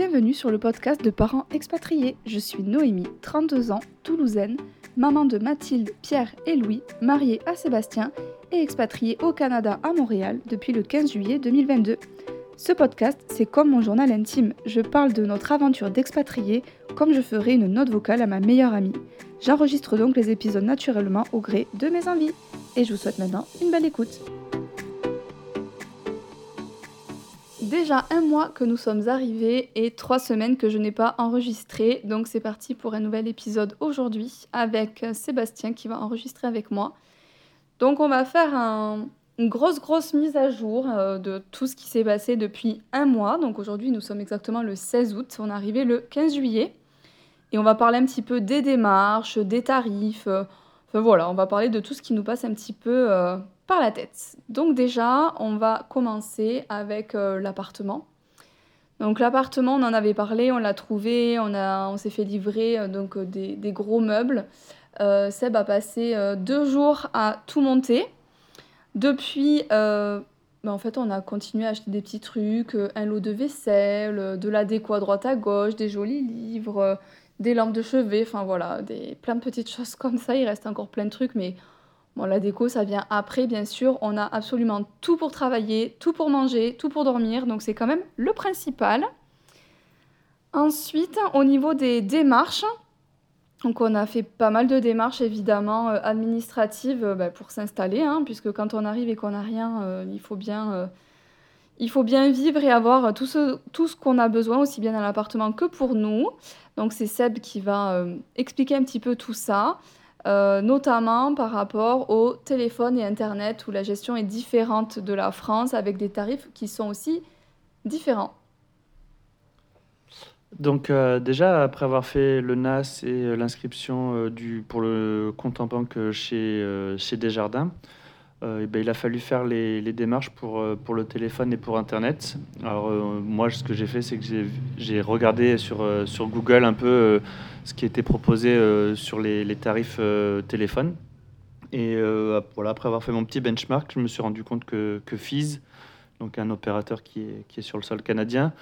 bienvenue sur le podcast de parents expatriés. Je suis Noémie, 32 ans, toulousaine, maman de Mathilde, Pierre et Louis, mariée à Sébastien et expatriée au Canada à Montréal depuis le 15 juillet 2022. Ce podcast, c'est comme mon journal intime. Je parle de notre aventure d'expatriés comme je ferais une note vocale à ma meilleure amie. J'enregistre donc les épisodes naturellement au gré de mes envies. Et je vous souhaite maintenant une belle écoute. Déjà un mois que nous sommes arrivés et trois semaines que je n'ai pas enregistré. Donc c'est parti pour un nouvel épisode aujourd'hui avec Sébastien qui va enregistrer avec moi. Donc on va faire une grosse grosse mise à jour euh, de tout ce qui s'est passé depuis un mois. Donc aujourd'hui nous sommes exactement le 16 août. On est arrivé le 15 juillet. Et on va parler un petit peu des démarches, des tarifs. Euh, enfin voilà, on va parler de tout ce qui nous passe un petit peu euh, par la tête. Donc déjà, on va commencer avec euh, l'appartement. Donc l'appartement, on en avait parlé, on l'a trouvé, on, s'est fait livrer donc des, gros meubles. Seb a passé deux jours à tout monter. Depuis, ben, en fait, on a continué à acheter des petits trucs, un lot de vaisselle, de la déco à droite à gauche, des jolis livres, des lampes de chevet, enfin voilà, des, plein de petites choses comme ça. Il reste encore plein de trucs, mais bon, la déco, ça vient après, bien sûr. On a absolument tout pour travailler, tout pour manger, tout pour dormir, donc c'est quand même le principal. Ensuite, au niveau des démarches, donc on a fait pas mal de démarches évidemment euh, administratives euh, bah, pour s'installer, hein, puisque quand on arrive et qu'on n'a rien, euh, il faut bien il faut bien vivre et avoir tout ce, tout ce qu'on a besoin, aussi bien dans l'appartement que pour nous. Donc c'est Seb qui va euh, expliquer un petit peu tout ça, euh, notamment par rapport au téléphone et Internet, où la gestion est différente de la France, avec des tarifs qui sont aussi différents. Donc euh, déjà, après avoir fait le NAS et l'inscription du pour le compte en banque chez, chez Desjardins, euh, ben, il a fallu faire les, démarches pour, euh, pour le téléphone et pour Internet. Alors euh, moi, ce que j'ai fait, c'est que j'ai regardé sur, sur Google un peu ce qui était proposé sur les, les tarifs téléphone. Et voilà, après avoir fait mon petit benchmark, je me suis rendu compte que, que FIS, donc un opérateur qui est, qui est sur le sol canadien,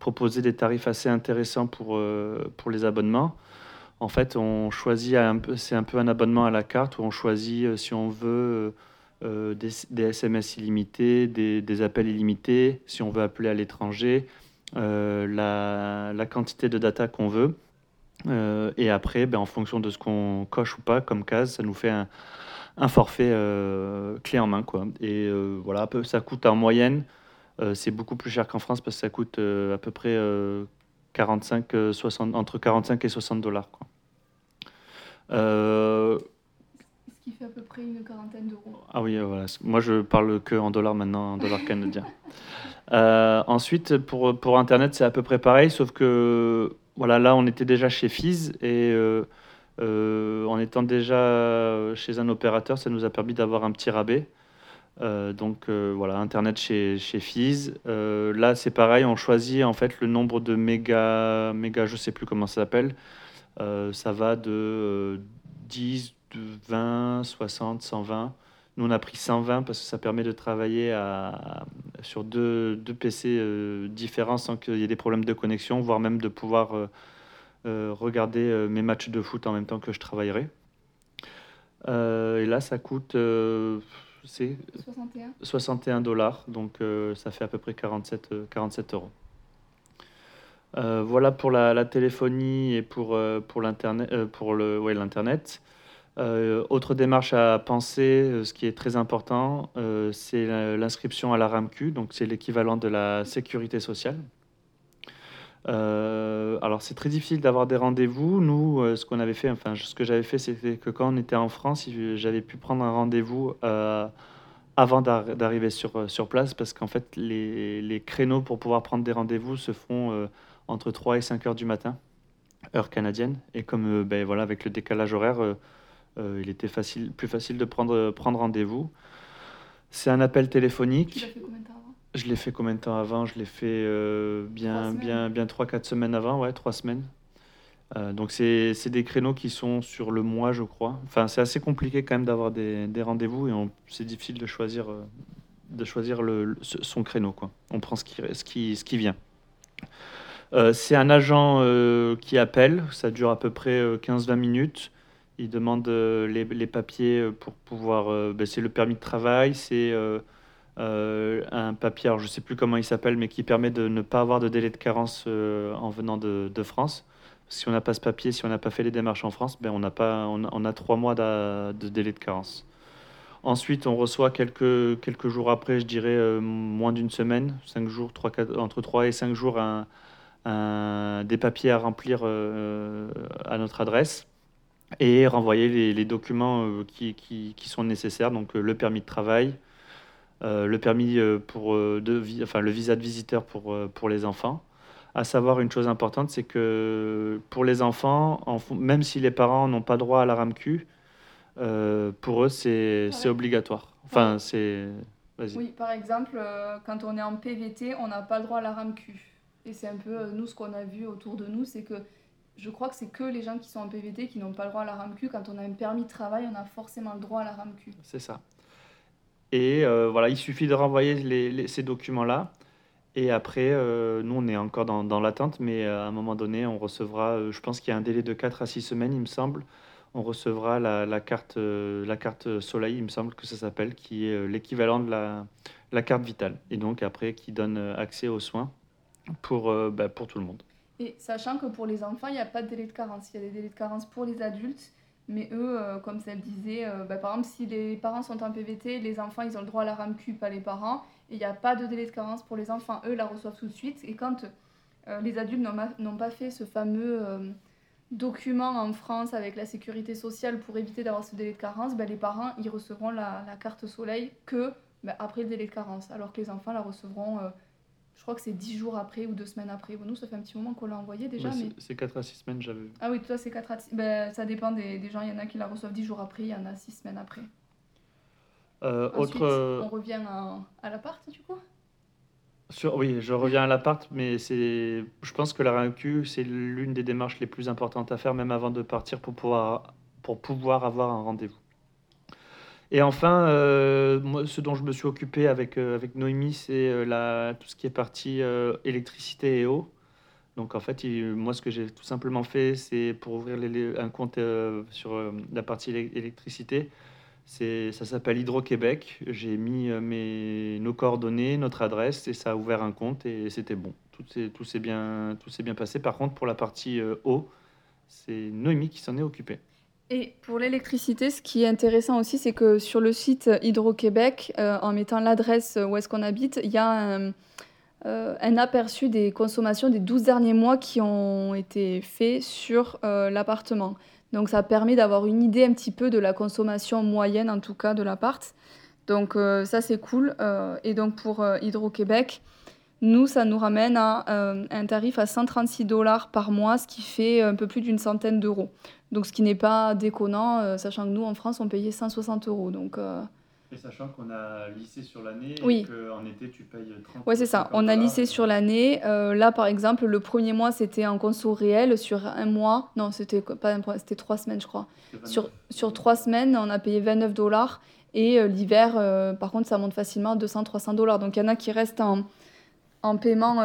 proposait des tarifs assez intéressants pour, pour les abonnements. En fait, on choisit c'est un peu un abonnement à la carte où on choisit si on veut euh, des, SMS illimités, des, appels illimités, si on veut appeler à l'étranger, euh, la, quantité de data qu'on veut. Euh, et après, ben, en fonction de ce qu'on coche ou pas comme case, ça nous fait un, forfait clé en main. Quoi. Et voilà, ça coûte en moyenne, c'est beaucoup plus cher qu'en France parce que ça coûte à peu près 45, 60, entre 45 et 60 dollars. Qui fait à peu près une quarantaine d'euros. Ah oui, voilà. Moi, je parle que en dollars maintenant, en dollars canadiens. Euh, ensuite, pour, pour Internet, c'est à peu près pareil, sauf que voilà, là, on était déjà chez Fizz et euh, euh, en étant déjà chez un opérateur, ça nous a permis d'avoir un petit rabais. donc voilà, Internet chez, chez Fizz. là, c'est pareil, on choisit en fait le nombre de mégas, méga je sais plus comment ça s'appelle. ça va de 10, de 20, 60, 120. Nous, on a pris 120 parce que ça permet de travailler à, sur deux, deux PC euh, différents sans qu'il y ait des problèmes de connexion, voire même de pouvoir euh, euh, regarder mes matchs de foot en même temps que je travaillerai. et là, ça coûte c'est 61. 61 dollars, donc ça fait à peu près 47, 47 euros. voilà pour la, la, téléphonie et pour, pour l'internet. pour le, ouais, l'internet. Euh, autre démarche à penser, euh, ce qui est très important, euh, c'est l'inscription à la RAMQ, donc c'est l'équivalent de la sécurité sociale. alors c'est très difficile d'avoir des rendez-vous. Nous, ce qu'on avait fait, enfin ce que j'avais fait, c'était que quand on était en France, j'avais pu prendre un rendez-vous avant d'arriver sur, place, parce qu'en fait les, les, créneaux pour pouvoir prendre des rendez-vous se font entre 3 et 5 heures du matin, heure canadienne. Et comme ben, voilà, avec le décalage horaire, euh, il était facile, plus facile de prendre, prendre rendez-vous. C'est un appel téléphonique. Tu l'as fait combien de temps avant Je l'ai fait combien de temps avant? Je l'ai fait euh, bien, bien, bien 3-4 semaines avant, ouais, 3 semaines. Euh, donc c'est des créneaux qui sont sur le mois, je crois. Enfin, c'est assez compliqué quand même d'avoir des, des rendez-vous et c'est difficile de choisir, de choisir le, son créneau. Quoi. On prend ce qui, ce qui, ce qui vient. C'est un agent qui appelle, ça dure à peu près 15-20 minutes. Il demande les, les, papiers pour pouvoir. Ben, c'est le permis de travail, c'est un papier, je ne sais plus comment il s'appelle, mais qui permet de ne pas avoir de délai de carence en venant de, France. Si on n'a pas ce papier, si on n'a pas fait les démarches en France, ben on, a pas, on, a trois mois de délai de carence. Ensuite, on reçoit quelques, jours après, je dirais euh, moins d'une semaine, cinq jours, entre 3 et 5 jours, des papiers à remplir euh, à notre adresse et renvoyer les, documents euh, qui, qui, qui, sont nécessaires, donc le permis de travail, le permis pour de, enfin, le visa de visiteur pour, pour les enfants. À savoir une chose importante, c'est que pour les enfants, même si les parents n'ont pas droit à la RAMQ, euh, pour eux, c'est obligatoire. Enfin, c'est. Oui, par exemple, euh, quand on est en PVT, on n'a pas le droit à la RAMQ. Et c'est un peu, euh, nous, ce qu'on a vu autour de nous, c'est que je crois que c'est que les gens qui sont en PVT qui n'ont pas le droit à la RAMQ. Quand on a un permis de travail, on a forcément le droit à la RAMQ. C'est ça. Et voilà, il suffit de renvoyer ces documents-là. Et après, nous, on est encore dans, l'attente, mais à un moment donné, on recevra, je pense qu'il y a un délai de 4 à 6 semaines, il me semble, on recevra la, carte, euh, la carte Soleil, il me semble que ça s'appelle, qui est euh, l'équivalent de la, carte vitale. Et donc après, qui donne euh, accès aux soins pour, bah, pour tout le monde. Et sachant que pour les enfants, il n'y a pas de délai de carence. Il y a des délais de carence pour les adultes. Mais eux, comme ça le disait, bah, par exemple, si les parents sont en PVT, les enfants, ils ont le droit à la RAMQ, pas les parents. Et il n'y a pas de délai de carence pour les enfants. Eux la reçoivent tout de suite. Et quand les adultes n'ont pas fait ce fameux documents en France avec la sécurité sociale pour éviter d'avoir ce délai de carence, ben, les parents ils recevront la, carte soleil que ben, après le délai de carence, alors que les enfants la recevront, euh, je crois que c'est 10 jours après ou 2 semaines après. Bon, nous, ça fait un petit moment qu'on l'a envoyé déjà. mais... C'est 4 à 6 semaines, j'avais vu. Ah oui, toi, c'est 4 à 6 ben, Ça dépend des, des, gens, il y en a qui la reçoivent 10 jours après, il y en a 6 semaines après. Euh, autre... Euh, on revient à, à l'appart du coup? Oui, je reviens à l'appart, mais c'est, je pense que la RAMQ, c'est l'une des démarches les plus importantes à faire, même avant de partir, pour pouvoir, pour pouvoir avoir un rendez-vous. Et enfin, euh, ce dont je me suis occupé avec, euh, Noémie, c'est euh, tout ce qui est partie électricité et eau. Donc en fait, moi, ce que j'ai tout simplement fait, c'est pour ouvrir un compte sur la partie électricité, ça s'appelle Hydro-Québec. J'ai mis nos coordonnées, notre adresse, et ça a ouvert un compte, et c'était bon. Tout s'est bien, bien passé. Par contre, pour la partie eau, c'est Noémie qui s'en est occupée. Et pour l'électricité, ce qui est intéressant aussi, c'est que sur le site Hydro-Québec, euh, en mettant l'adresse où est-ce qu'on habite, il y a un, un, aperçu des consommations des 12 derniers mois qui ont été faits sur l'appartement. Donc ça permet d'avoir une idée un petit peu de la consommation moyenne, en tout cas, de l'appart. Donc euh, ça, c'est cool. Euh, et donc pour euh, Hydro-Québec, nous, ça nous ramène à un tarif à 136 dollars par mois, ce qui fait un peu plus d'une centaine d'euros. Donc ce qui n'est pas déconnant, sachant que nous, en France, on payait 160 euros. Donc et sachant qu'on a lissé sur l'année oui. et qu'en été, tu payes 30 Oui, c'est ça. On a lissé sur l'année. Euh, là, par exemple, le premier mois, c'était en conso réel. Sur un mois, non, c'était pas un c'était trois semaines, je crois. Sur, sur trois semaines, on a payé 29 dollars. Et euh, l'hiver, euh, par contre, ça monte facilement à 200-300 dollars. Donc, il y en a qui restent en, en paiement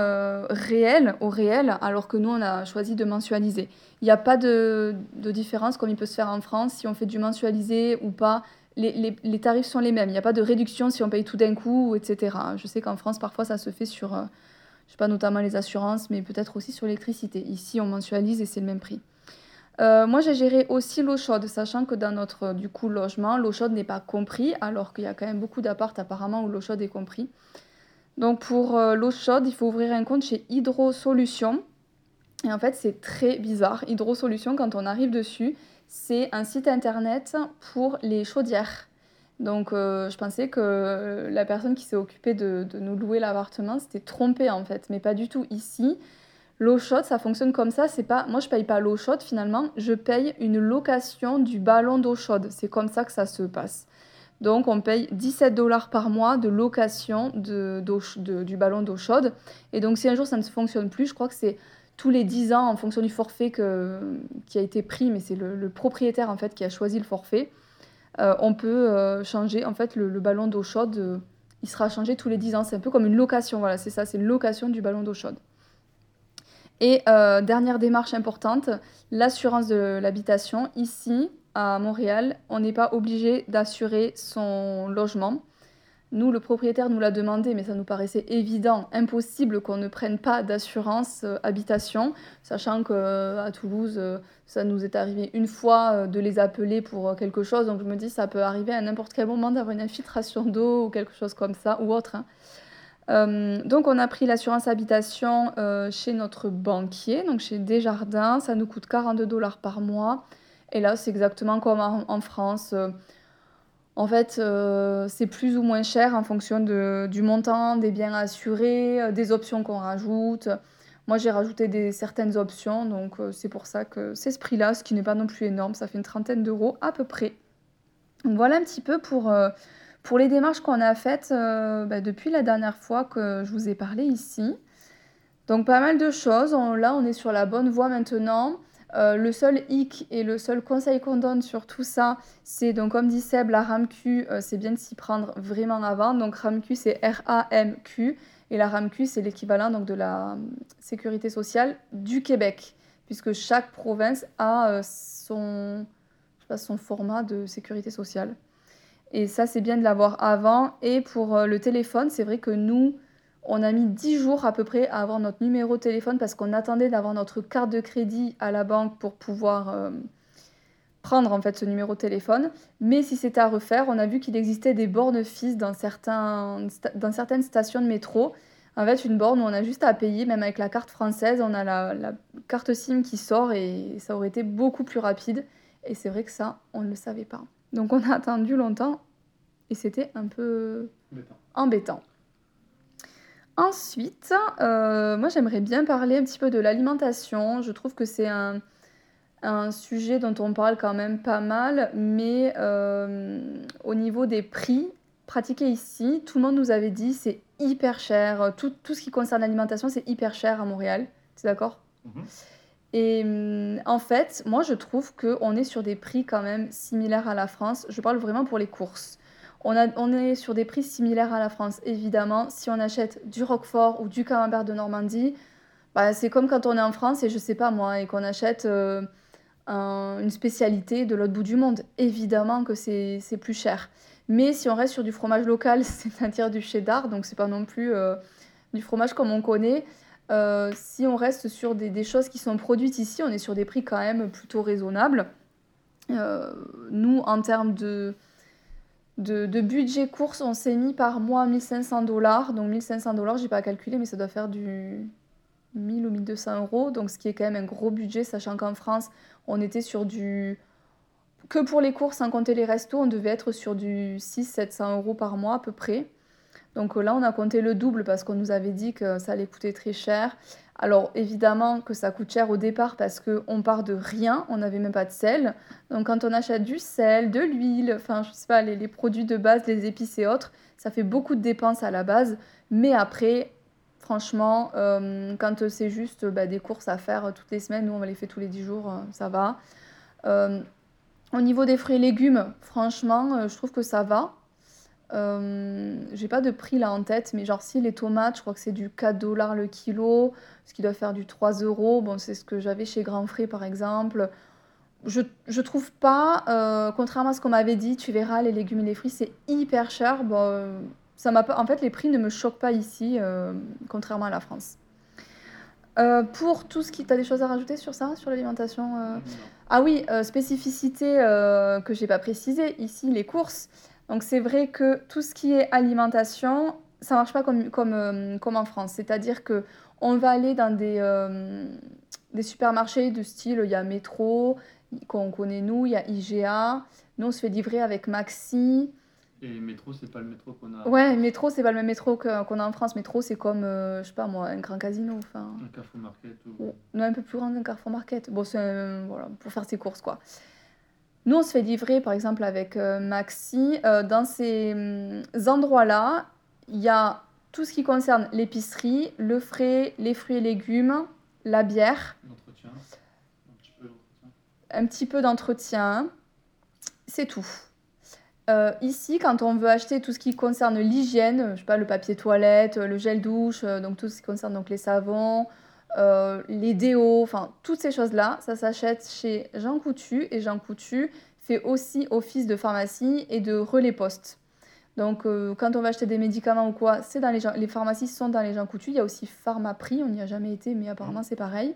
réel, au réel, alors que nous, on a choisi de mensualiser. Il n'y a pas de, de différence comme il peut se faire en France, si on fait du mensualisé ou pas les, tarifs sont les mêmes. Il n'y a pas de réduction si on paye tout d'un coup, etc. Je sais qu'en France, parfois, ça se fait sur, euh, je sais pas, notamment les assurances, mais peut-être aussi sur l'électricité. Ici, on mensualise et c'est le même prix. Euh, moi, j'ai géré aussi l'eau chaude, sachant que dans notre du coup logement, l'eau chaude n'est pas compris, alors qu'il y a quand même beaucoup d'appartes apparemment où l'eau chaude est compris. Donc pour euh, l'eau chaude, il faut ouvrir un compte chez Hydro Solutions. Et en fait, c'est très bizarre. Hydro Solutions, quand on arrive dessus, c'est un site internet pour les chaudières. Donc euh, je pensais que la personne qui s'est occupée de, nous louer l'appartement s'était trompée en fait, mais pas du tout ici. L'eau chaude, ça fonctionne comme ça. C'est pas, moi je paye pas l'eau chaude finalement, je paye une location du ballon d'eau chaude. C'est comme ça que ça se passe. Donc on paye 17 dollars par mois de location du ballon d'eau chaude. Et donc si un jour ça ne fonctionne plus, je crois que c'est tous les 10 ans en fonction du forfait qui a été pris, mais c'est le, propriétaire en fait qui a choisi le forfait. Euh, on peut euh, changer en fait le, ballon d'eau chaude, euh, il sera changé tous les 10 ans. C'est un peu comme une location, voilà, c'est ça, c'est une location du ballon d'eau chaude. Et dernière démarche importante, l'assurance de l'habitation. Ici, à Montréal, on n'est pas obligé d'assurer son logement. Nous, le propriétaire nous l'a demandé, mais ça nous paraissait évident, impossible qu'on ne prenne pas d'assurance euh, habitation, sachant qu'à euh, Toulouse, euh, ça nous est arrivé une fois de les appeler pour quelque chose. Donc je me dis, ça peut arriver à n'importe quel moment d'avoir une infiltration d'eau ou quelque chose comme ça, ou autre. Hein. donc on a pris l'assurance habitation chez notre banquier, donc chez Desjardins. Ça nous coûte 42 dollars par mois. Et là, c'est exactement comme en France. En fait, euh, c'est plus ou moins cher en fonction du montant des biens assurés, euh, des options qu'on rajoute. Moi, j'ai rajouté des, certaines options, donc euh, c'est pour ça que c'est ce prix-là, ce qui n'est pas non plus énorme, ça fait une trentaine d'euros à peu près. Donc voilà un petit peu pour, pour les démarches qu'on a faites bah, depuis la dernière fois que je vous ai parlé ici. Donc pas mal de choses, là on est sur la bonne voie maintenant. Euh, le seul hic et le seul conseil qu'on donne sur tout ça, c'est donc comme dit Seb, la RAMQ, euh, c'est bien de s'y prendre vraiment avant. Donc RAMQ, c'est R-A-M-Q. Et la RAMQ, c'est l'équivalent donc de la euh, sécurité sociale du Québec, puisque chaque province a son, son format de sécurité sociale. Et ça, c'est bien de l'avoir avant. Et pour le téléphone, c'est vrai que nous, on a mis 10 jours à peu près à avoir notre numéro de téléphone parce qu'on attendait d'avoir notre carte de crédit à la banque pour pouvoir euh, prendre en fait ce numéro de téléphone. Mais si c'était à refaire, on a vu qu'il existait des bornes fixes dans, certains, dans certaines stations de métro. En fait, une borne où on a juste à payer, même avec la carte française, on a la, la carte SIM qui sort et ça aurait été beaucoup plus rapide. Et c'est vrai que ça, on ne le savait pas. Donc on a attendu longtemps et c'était un peu embêtant. Ensuite, euh, moi j'aimerais bien parler un petit peu de l'alimentation. Je trouve que c'est un, sujet dont on parle quand même pas mal, mais euh, au niveau des prix pratiqués ici, tout le monde nous avait dit c'est hyper cher. Tout, ce qui concerne l'alimentation, c'est hyper cher à Montréal. Tu es d'accord? Mhm. Et mm, en fait, moi je trouve qu'on est sur des prix quand même similaires à la France. Je parle vraiment pour les courses. On, est sur des prix similaires à la France, évidemment. Si on achète du Roquefort ou du camembert de Normandie, bah, c'est comme quand on est en France et je sais pas moi, et qu'on achète euh, une spécialité de l'autre bout du monde. Évidemment que c'est plus cher. Mais si on reste sur du fromage local, c'est-à-dire du cheddar, donc c'est pas non plus euh, du fromage comme on connaît. Euh, si on reste sur des, choses qui sont produites ici, on est sur des prix quand même plutôt raisonnables. nous, en termes de, budget course, on s'est mis par mois 1500 dollars. Donc 1500 dollars, j'ai pas calculé, mais ça doit faire du 1000 ou 1200 euros. Donc ce qui est quand même un gros budget, sachant qu'en France, on était sur du. Que pour les courses, sans compter les restos, on devait être sur du 600-700 euros par mois à peu près. Donc là, on a compté le double parce qu'on nous avait dit que ça allait coûter très cher. Alors évidemment que ça coûte cher au départ parce qu'on part de rien, on n'avait même pas de sel. Donc quand on achète du sel, de l'huile, enfin je sais pas, les, produits de base, les épices et autres, ça fait beaucoup de dépenses à la base. Mais après, franchement, euh, quand c'est juste bah, des courses à faire toutes les semaines, nous on les faire tous les 10 jours, euh, ça va. Euh, au niveau des fruits et légumes, franchement, je trouve que ça va. Euh, j'ai pas de prix là en tête, mais genre si les tomates, je crois que c'est du 4 dollars le kilo, ce qui doit faire du 3 euros. Bon, c'est ce que j'avais chez Grand Frais par exemple. Je, je trouve pas, euh, contrairement à ce qu'on m'avait dit, tu verras, les légumes et les fruits, c'est hyper cher. Bon, euh, ça m'a pas, en fait, les prix ne me choquent pas ici, contrairement à la France. pour tout ce qui. Tu as des choses à rajouter sur ça, sur l'alimentation Ah oui, spécificité que j'ai pas précisé ici, les courses. Donc c'est vrai que tout ce qui est alimentation, ça marche pas comme, comme, euh, comme en France. C'est-à-dire que on va aller dans des, euh, des supermarchés de style, il y a Métro, qu'on connaît nous, il y a IGA. Nous, on se fait livrer avec Maxi. Et métro, c'est pas le métro qu'on a. Ouais, métro, c'est pas le même métro qu'on a en France. Métro, c'est comme, euh, je sais pas moi, un grand casino. Enfin... Un Carrefour Market. Ou... Non, un peu plus grand qu'un Carrefour Market. Bon, c'est voilà, pour faire ses courses, quoi. Nous, on se fait livrer, par exemple, avec euh, Maxi. Euh, dans ces hum, endroits-là, il y a tout ce qui concerne l'épicerie, le frais, les fruits et légumes, la bière. L'entretien. Un petit peu d'entretien. C'est tout. Euh, ici, quand on veut acheter tout ce qui concerne l'hygiène, je sais pas, le papier toilette, le gel douche, donc tout ce qui concerne donc les savons, les déos, enfin toutes ces choses-là, ça s'achète chez Jean Coutu et Jean Coutu fait aussi office de pharmacie et de relais poste. Donc quand on va acheter des médicaments ou quoi, c'est dans les, les pharmacies sont dans les Jean Coutu. Il y a aussi Pharmaprix, on n'y a jamais été, mais apparemment c'est pareil.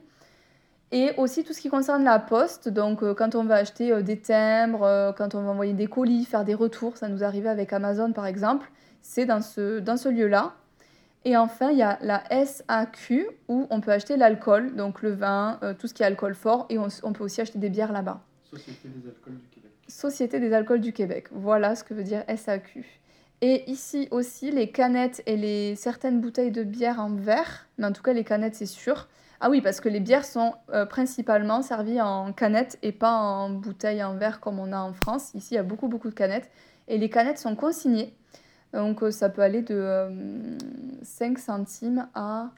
Et aussi tout ce qui concerne la poste, donc euh, quand on va acheter euh, des timbres, euh, quand on va envoyer des colis, faire des retours, ça nous arrivait avec Amazon par exemple, c'est dans ce, dans ce lieu-là. Et enfin, il y a la SAQ où on peut acheter l'alcool, donc le vin, tout ce qui est alcool fort, et on, on peut aussi acheter des bières là-bas. Société des alcools du Québec. Société des alcools du Québec, voilà ce que veut dire SAQ. Et ici aussi, les canettes et les certaines bouteilles de bière en verre, mais en tout cas les canettes c'est sûr, ah oui, parce que les bières sont euh, principalement servies en canettes et pas en bouteilles en verre comme on a en France. Ici, il y a beaucoup, beaucoup de canettes. Et les canettes sont consignées. Donc euh, ça peut aller de 5 euh, centimes à,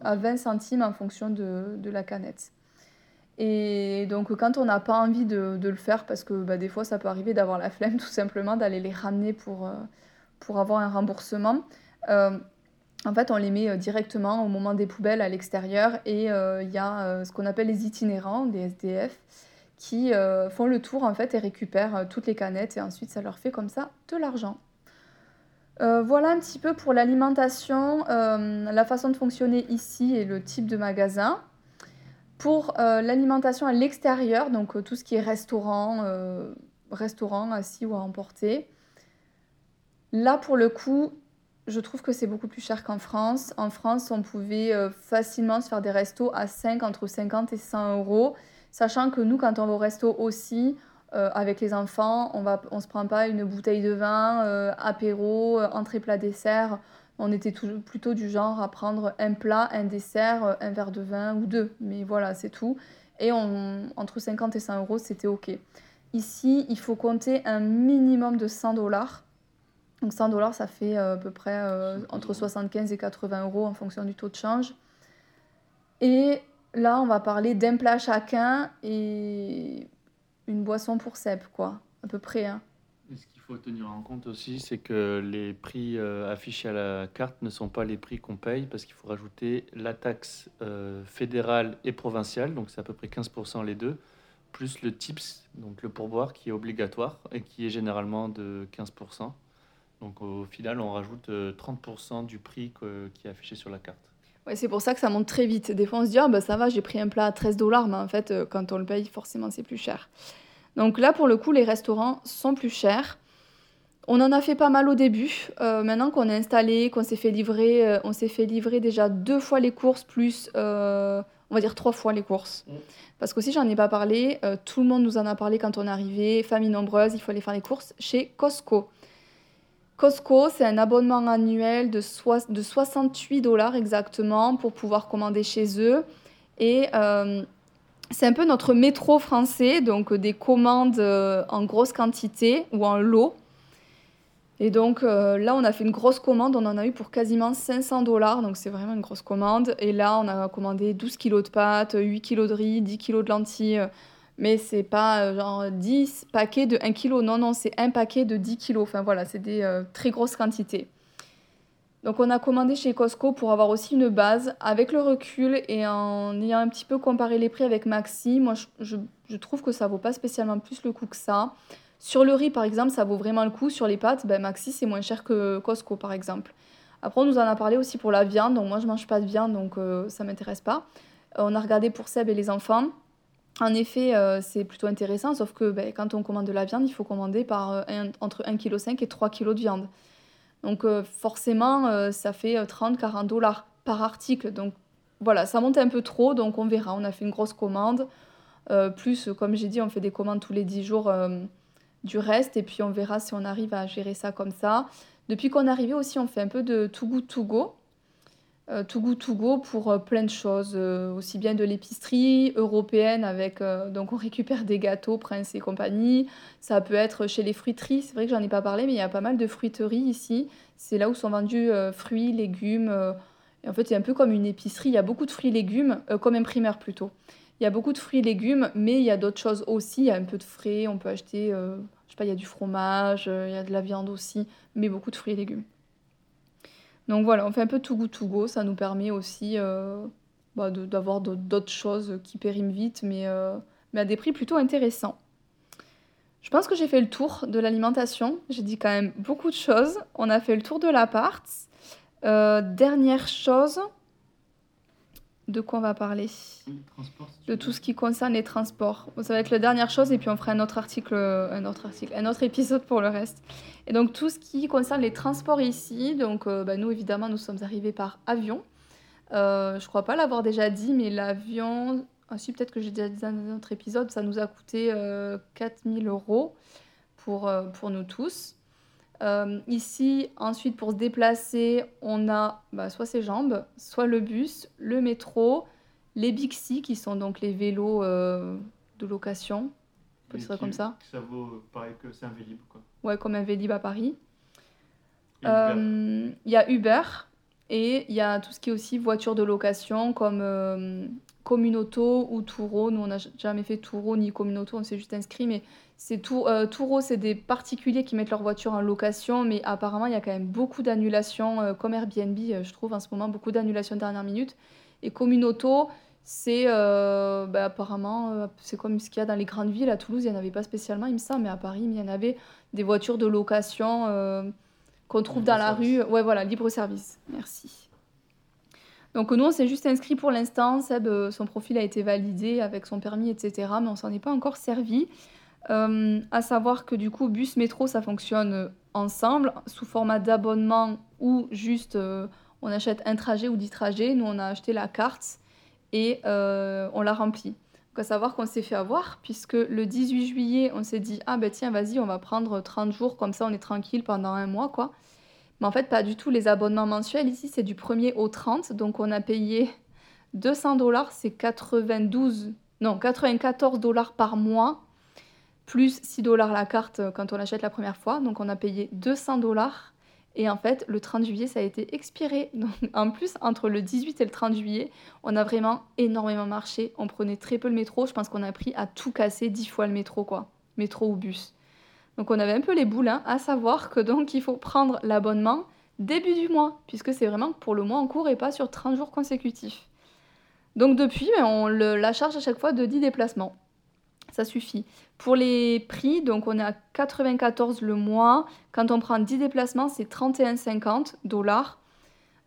à 20 centimes en fonction de, de, la canette. Et donc quand on n'a pas envie de, de, le faire, parce que bah, des fois ça peut arriver d'avoir la flemme tout simplement, d'aller les ramener pour, pour avoir un remboursement, en fait, on les met euh, directement au moment des poubelles à l'extérieur et euh, il y a euh, ce qu'on appelle les itinérants, des SDF, qui font le tour en fait et récupèrent toutes les canettes et ensuite ça leur fait comme ça de l'argent. Voilà un petit peu pour l'alimentation, la façon de fonctionner ici et le type de magasin. Pour l'alimentation à l'extérieur, donc tout ce qui est restaurant, restaurant assis ou à emporter, là pour le coup, je trouve que c'est beaucoup plus cher qu'en France. En France, on pouvait euh, facilement se faire des restos à 5, entre 50 et 100 euros. Sachant que nous, quand on va au resto aussi, euh, avec les enfants, on ne on se prend pas une bouteille de vin, euh, apéro, entrée, plat, dessert. On était plutôt du genre à prendre un plat, un dessert, un verre de vin ou deux. Mais voilà, c'est tout. Et on, entre 50 et 100 euros, c'était OK. Ici, il faut compter un minimum de 100 dollars donc 100 dollars, ça fait euh, à peu près euh, entre 75 et 80 euros en fonction du taux de change. Et là, on va parler d'un plat chacun et une boisson pour Seb, quoi, à peu près. Hein. ce qu'il faut tenir en compte aussi, c'est que les prix euh, affichés à la carte ne sont pas les prix qu'on paye parce qu'il faut rajouter la taxe fédérale et provinciale, donc c'est à peu près 15% les deux, plus le TIPS, donc le pourboire qui est obligatoire et qui est généralement de 15%. Donc au final, on rajoute 30% euh, du prix qui est affiché sur la carte. Ouais, c'est pour ça que ça monte très vite. Des fois, on se dit, ah, bah, ça va, j'ai pris un plat à 13 dollars, mais en fait, euh, quand on le paye, forcément, c'est plus cher. Donc là, pour le coup, les restaurants sont plus chers. On en a fait pas mal au début. Euh, maintenant qu'on est installé, qu'on s'est fait livrer, on s'est fait livrer déjà deux fois les courses, plus, on va dire trois fois les courses. Mm. Parce qu'aussi, j'en ai pas parlé, tout le monde nous en a parlé quand on est arrivé, famille nombreuse, il faut aller faire les courses chez Costco. Costco, c'est un abonnement annuel de, de 68 dollars exactement pour pouvoir commander chez eux. Et euh, c'est un peu notre métro français, donc des commandes euh, en grosse quantité ou en lot. Et donc euh, là, on a fait une grosse commande, on en a eu pour quasiment 500 dollars, donc c'est vraiment une grosse commande. Et là, on a commandé 12 kilos de pâtes, 8 kilos de riz, 10 kilos de lentilles mais c'est pas euh, genre 10 paquets de 1 kg. Non, non, c'est un paquet de 10 kg. Enfin voilà, c'est des euh, très grosses quantités. Donc on a commandé chez Costco pour avoir aussi une base. Avec le recul et en ayant un petit peu comparé les prix avec Maxi, moi je, trouve que ça vaut pas spécialement plus le coup que ça. Sur le riz par exemple, ça vaut vraiment le coup. Sur les pâtes, ben, Maxi c'est moins cher que Costco par exemple. Après on nous en a parlé aussi pour la viande. Donc moi je mange pas de viande donc euh, ça m'intéresse pas. on a regardé pour Seb et les enfants. En effet, euh, c'est plutôt intéressant, sauf que ben, quand on commande de la viande, il faut commander par, euh, entre 1,5 kg et 3 kg de viande. Donc euh, forcément, ça fait 30-40 dollars par article. Donc voilà, ça monte un peu trop, donc on verra. On a fait une grosse commande. plus, comme j'ai dit, on fait des commandes tous les 10 jours du reste, et puis on verra si on arrive à gérer ça comme ça. Depuis qu'on est arrivé aussi, on fait un peu de to go to go. Euh, to Go To Go pour euh, plein de choses, euh, aussi bien de l'épicerie européenne avec donc on récupère des gâteaux Prince et compagnie. Ça peut être chez les fruiteries. C'est vrai que j'en ai pas parlé, mais il y a pas mal de fruiteries ici. C'est là où sont vendus fruits, légumes. en fait, c'est un peu comme une épicerie. Il y a beaucoup de fruits et légumes, comme un primeur plutôt. Il y a beaucoup de fruits et légumes, mais il y a d'autres choses aussi. Il y a un peu de frais. On peut acheter, je sais pas, il y a du fromage, il y a de la viande aussi, mais beaucoup de fruits et légumes. Donc voilà, on fait un peu tout goût tout go, ça nous permet aussi euh, bah, d'avoir d'autres choses qui périment vite, mais, euh, mais à des prix plutôt intéressants. Je pense que j'ai fait le tour de l'alimentation. J'ai dit quand même beaucoup de choses. On a fait le tour de l'appart. Euh, dernière chose, de quoi on va parler De tout ce qui concerne les transports. Ça va être la dernière chose et puis on fera un autre article, un autre article, un autre épisode pour le reste. Et donc tout ce qui concerne les transports ici, donc euh, bah, nous évidemment nous sommes arrivés par avion. Euh, je crois pas l'avoir déjà dit, mais l'avion, ah si peut-être que j'ai déjà dit dans un autre épisode, ça nous a coûté euh, 4000 euros pour, euh, pour nous tous. Euh, ici, ensuite, pour se déplacer, on a bah, soit ses jambes, soit le bus, le métro, les Bixi, qui sont donc les vélos euh, de location. On peut dire ça comme ça. Ça vaut pareil que c'est un Vélib, quoi. Ouais, comme un Vélib à Paris. Euh, Il y a Uber et il y a tout ce qui est aussi voiture de location comme Communauto ou Touro. Nous, on n'a jamais fait Touro ni Communauto, on s'est juste inscrit, mais c'est tout, euh, Touro, c'est des particuliers qui mettent leur voiture en location, mais apparemment, il y a quand même beaucoup d'annulations, euh, comme Airbnb, euh, je trouve en ce moment, beaucoup d'annulations de dernière minute. Et Communauto, c'est bah, apparemment, c'est comme ce qu'il y a dans les grandes villes. À Toulouse, il n'y en avait pas spécialement, il me semble, mais à Paris, il y en avait des voitures de location qu'on trouve Libre dans la service. rue. Ouais, voilà, libre service. Merci. Donc nous, on s'est juste inscrit pour l'instant. Seb, euh, son profil a été validé avec son permis, etc. Mais on s'en est pas encore servi. Euh, à savoir que du coup, bus, métro, ça fonctionne euh, ensemble, sous format d'abonnement ou juste euh, on achète un trajet ou dix trajets. Nous, on a acheté la carte et on l'a remplie. Donc, à savoir qu'on s'est fait avoir, puisque le 18 juillet, on s'est dit Ah ben tiens, vas-y, on va prendre 30 jours, comme ça on est tranquille pendant un mois, quoi. Mais en fait, pas du tout. Les abonnements mensuels ici, c'est du 1er au 30. Donc, on a payé 200 dollars, c'est 92, non, 94 dollars par mois, plus 6 dollars la carte euh, quand on l'achète la première fois. Donc, on a payé 200 dollars. Et en fait, le 30 juillet, ça a été expiré. En plus, entre le 18 et le 30 juillet, on a vraiment énormément marché. On prenait très peu le métro. Je pense qu'on a pris à tout casser 10 fois le métro, quoi. Métro ou bus. Donc on avait un peu les boules, hein, à savoir que donc il faut prendre l'abonnement début du mois, puisque c'est vraiment pour le mois en cours et pas sur 30 jours consécutifs. Donc depuis, ben, on la charge à chaque fois de 10 déplacements. Ça suffit. Pour les prix, donc on est à 94 le mois. Quand on prend 10 déplacements, c'est 31,50 dollars.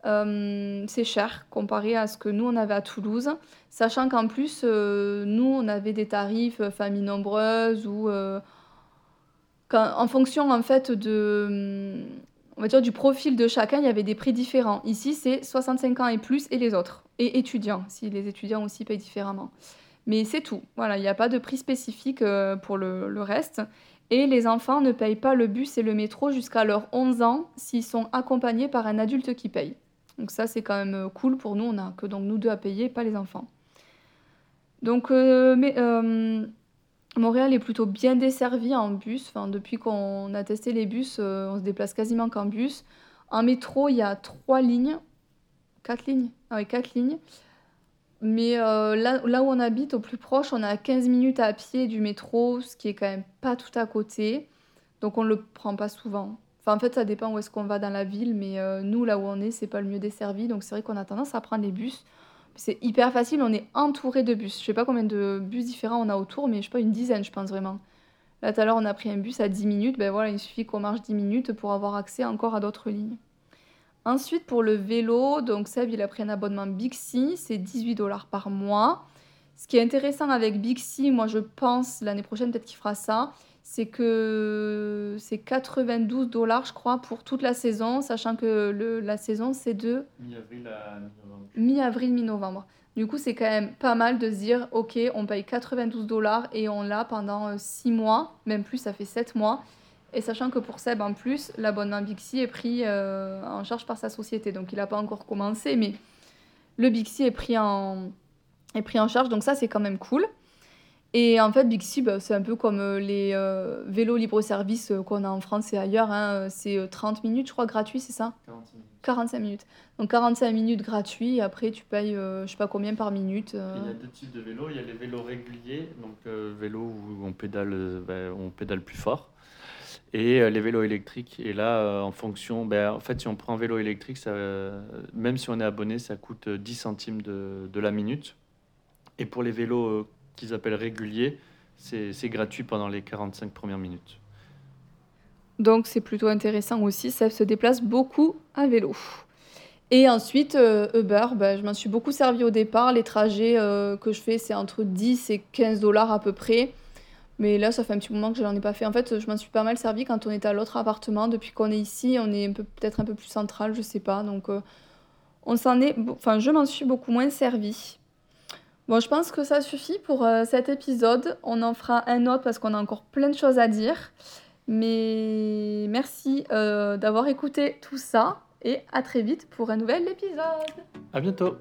Euh, c'est cher comparé à ce que nous on avait à Toulouse, sachant qu'en plus euh, nous on avait des tarifs euh, famille nombreuse ou en fonction en fait de hum, on va dire du profil de chacun, il y avait des prix différents. Ici, c'est 65 ans et plus et les autres et étudiants, si les étudiants aussi payent différemment. Mais c'est tout. Voilà, il n'y a pas de prix spécifique euh, pour le, reste. Et les enfants ne payent pas le bus et le métro jusqu'à leurs 11 ans s'ils sont accompagnés par un adulte qui paye. Donc ça, c'est quand même euh, cool pour nous. On n'a que donc nous deux à payer, pas les enfants. Donc, euh, mais, Montréal est plutôt bien desservi en bus. Enfin, depuis qu'on a testé les bus, euh, on se déplace quasiment qu'en bus. En métro, il y a trois lignes. Quatre lignes? Ah oui, quatre lignes. Mais euh, là, là où on habite, au plus proche, on a 15 minutes à pied du métro, ce qui est quand même pas tout à côté. Donc on le prend pas souvent. Enfin, en fait, ça dépend où est-ce qu'on va dans la ville, mais euh, nous, là où on est, c'est pas le mieux desservi. Donc c'est vrai qu'on a tendance à prendre les bus. C'est hyper facile, on est entouré de bus. Je sais pas combien de bus différents on a autour, mais je sais pas, une dizaine, je pense vraiment. Là, tout à l'heure, on a pris un bus à 10 minutes. Ben voilà, il suffit qu'on marche 10 minutes pour avoir accès encore à d'autres lignes. Ensuite, pour le vélo, donc Seb, il a pris un abonnement Bixi, c'est 18 dollars par mois. Ce qui est intéressant avec Bixi, moi je pense, l'année prochaine peut-être qu'il fera ça, c'est que c'est 92 dollars, je crois, pour toute la saison, sachant que le- la saison c'est de Mi-avril à mi-novembre. mi-avril, mi-novembre. Du coup, c'est quand même pas mal de se dire, ok, on paye 92 dollars et on l'a pendant 6 mois, même plus, ça fait 7 mois. Et sachant que pour Seb, en plus, l'abonnement Bixi est pris euh, en charge par sa société. Donc, il n'a pas encore commencé, mais le Bixi est pris en, est pris en charge. Donc, ça, c'est quand même cool. Et en fait, Bixi, bah, c'est un peu comme euh, les euh, vélos libre-service euh, qu'on a en France et ailleurs. hein. C'est euh, 30 minutes, je crois, gratuit, c'est ça 46 minutes. 45 minutes. Donc 45 minutes gratuit et après tu payes euh, je sais pas combien par minute. euh. Il y a deux types de vélos. Il y a les vélos réguliers, donc euh, vélos où on pédale, ben, on pédale plus fort. et euh, les vélos électriques. Et là, euh, en fonction, ben, en fait, si on prend un vélo électrique, ça, euh, même si on est abonné, ça coûte 10 centimes de, de la minute. Et pour les vélos qu'ils appellent réguliers, c'est gratuit pendant les 45 premières minutes. Donc c'est plutôt intéressant aussi, ça se déplace beaucoup à vélo. Et ensuite, Uber, ben, je m'en suis beaucoup servi au départ. Les trajets que je fais, c'est entre 10 et 15 dollars à peu près. Mais là, ça fait un petit moment que je n'en ai pas fait. En fait, je m'en suis pas mal servi quand on était à l'autre appartement. Depuis qu'on est ici, on est peut-être un peu plus central, je sais pas. Donc, euh, on s'en est, enfin, je m'en suis beaucoup moins servi. Bon, je pense que ça suffit pour euh, cet épisode. On en fera un autre parce qu'on a encore plein de choses à dire. Mais merci euh, d'avoir écouté tout ça et à très vite pour un nouvel épisode. À bientôt.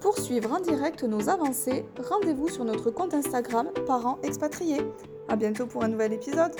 Pour suivre en direct nos avancées, rendez-vous sur notre compte Instagram Parents Expatriés. A bientôt pour un nouvel épisode.